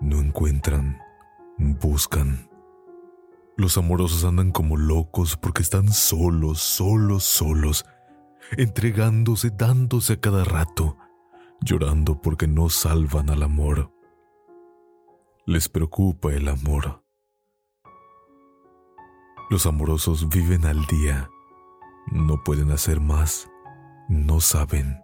No encuentran buscan. Los amorosos andan como locos porque están solos, solos, solos, entregándose, dándose a cada rato, llorando porque no salvan al amor. Les preocupa el amor. Los amorosos viven al día, no pueden hacer más, no saben.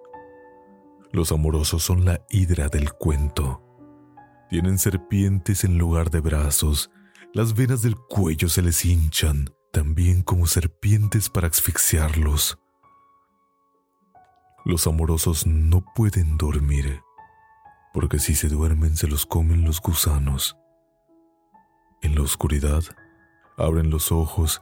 Los amorosos son la hidra del cuento. Tienen serpientes en lugar de brazos las venas del cuello se les hinchan, también como serpientes para asfixiarlos. Los amorosos no pueden dormir, porque si se duermen se los comen los gusanos. En la oscuridad, abren los ojos.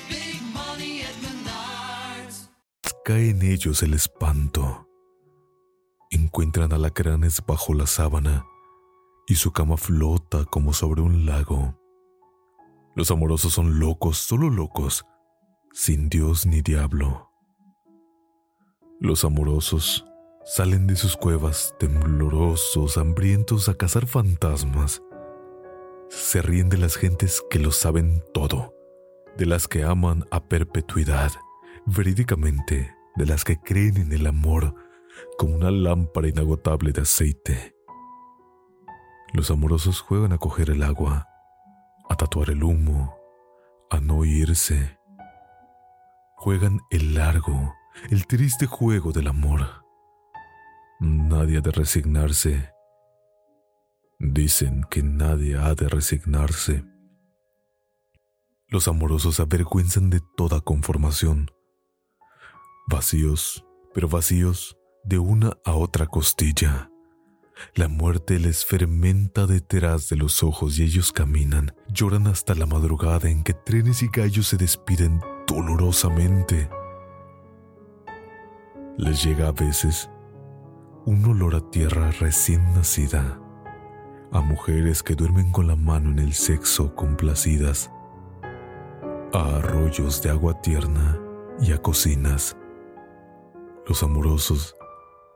Cae en ellos el espanto. Encuentran alacranes bajo la sábana y su cama flota como sobre un lago. Los amorosos son locos, solo locos, sin Dios ni diablo. Los amorosos salen de sus cuevas temblorosos, hambrientos a cazar fantasmas. Se ríen de las gentes que lo saben todo, de las que aman a perpetuidad, verídicamente, de las que creen en el amor como una lámpara inagotable de aceite. Los amorosos juegan a coger el agua, a tatuar el humo, a no irse. Juegan el largo, el triste juego del amor. Nadie ha de resignarse. Dicen que nadie ha de resignarse. Los amorosos avergüenzan de toda conformación. Vacíos, pero vacíos de una a otra costilla. La muerte les fermenta detrás de los ojos y ellos caminan, lloran hasta la madrugada en que trenes y gallos se despiden dolorosamente. Les llega a veces un olor a tierra recién nacida, a mujeres que duermen con la mano en el sexo complacidas, a arroyos de agua tierna y a cocinas. Los amorosos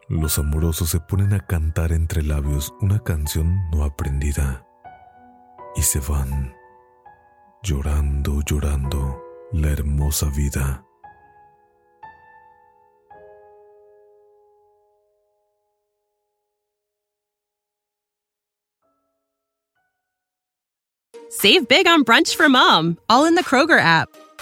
Los amorosos se ponen a cantar entre labios una canción no aprendida y se van llorando, llorando la hermosa vida. Save big on brunch for mom, all in the Kroger app.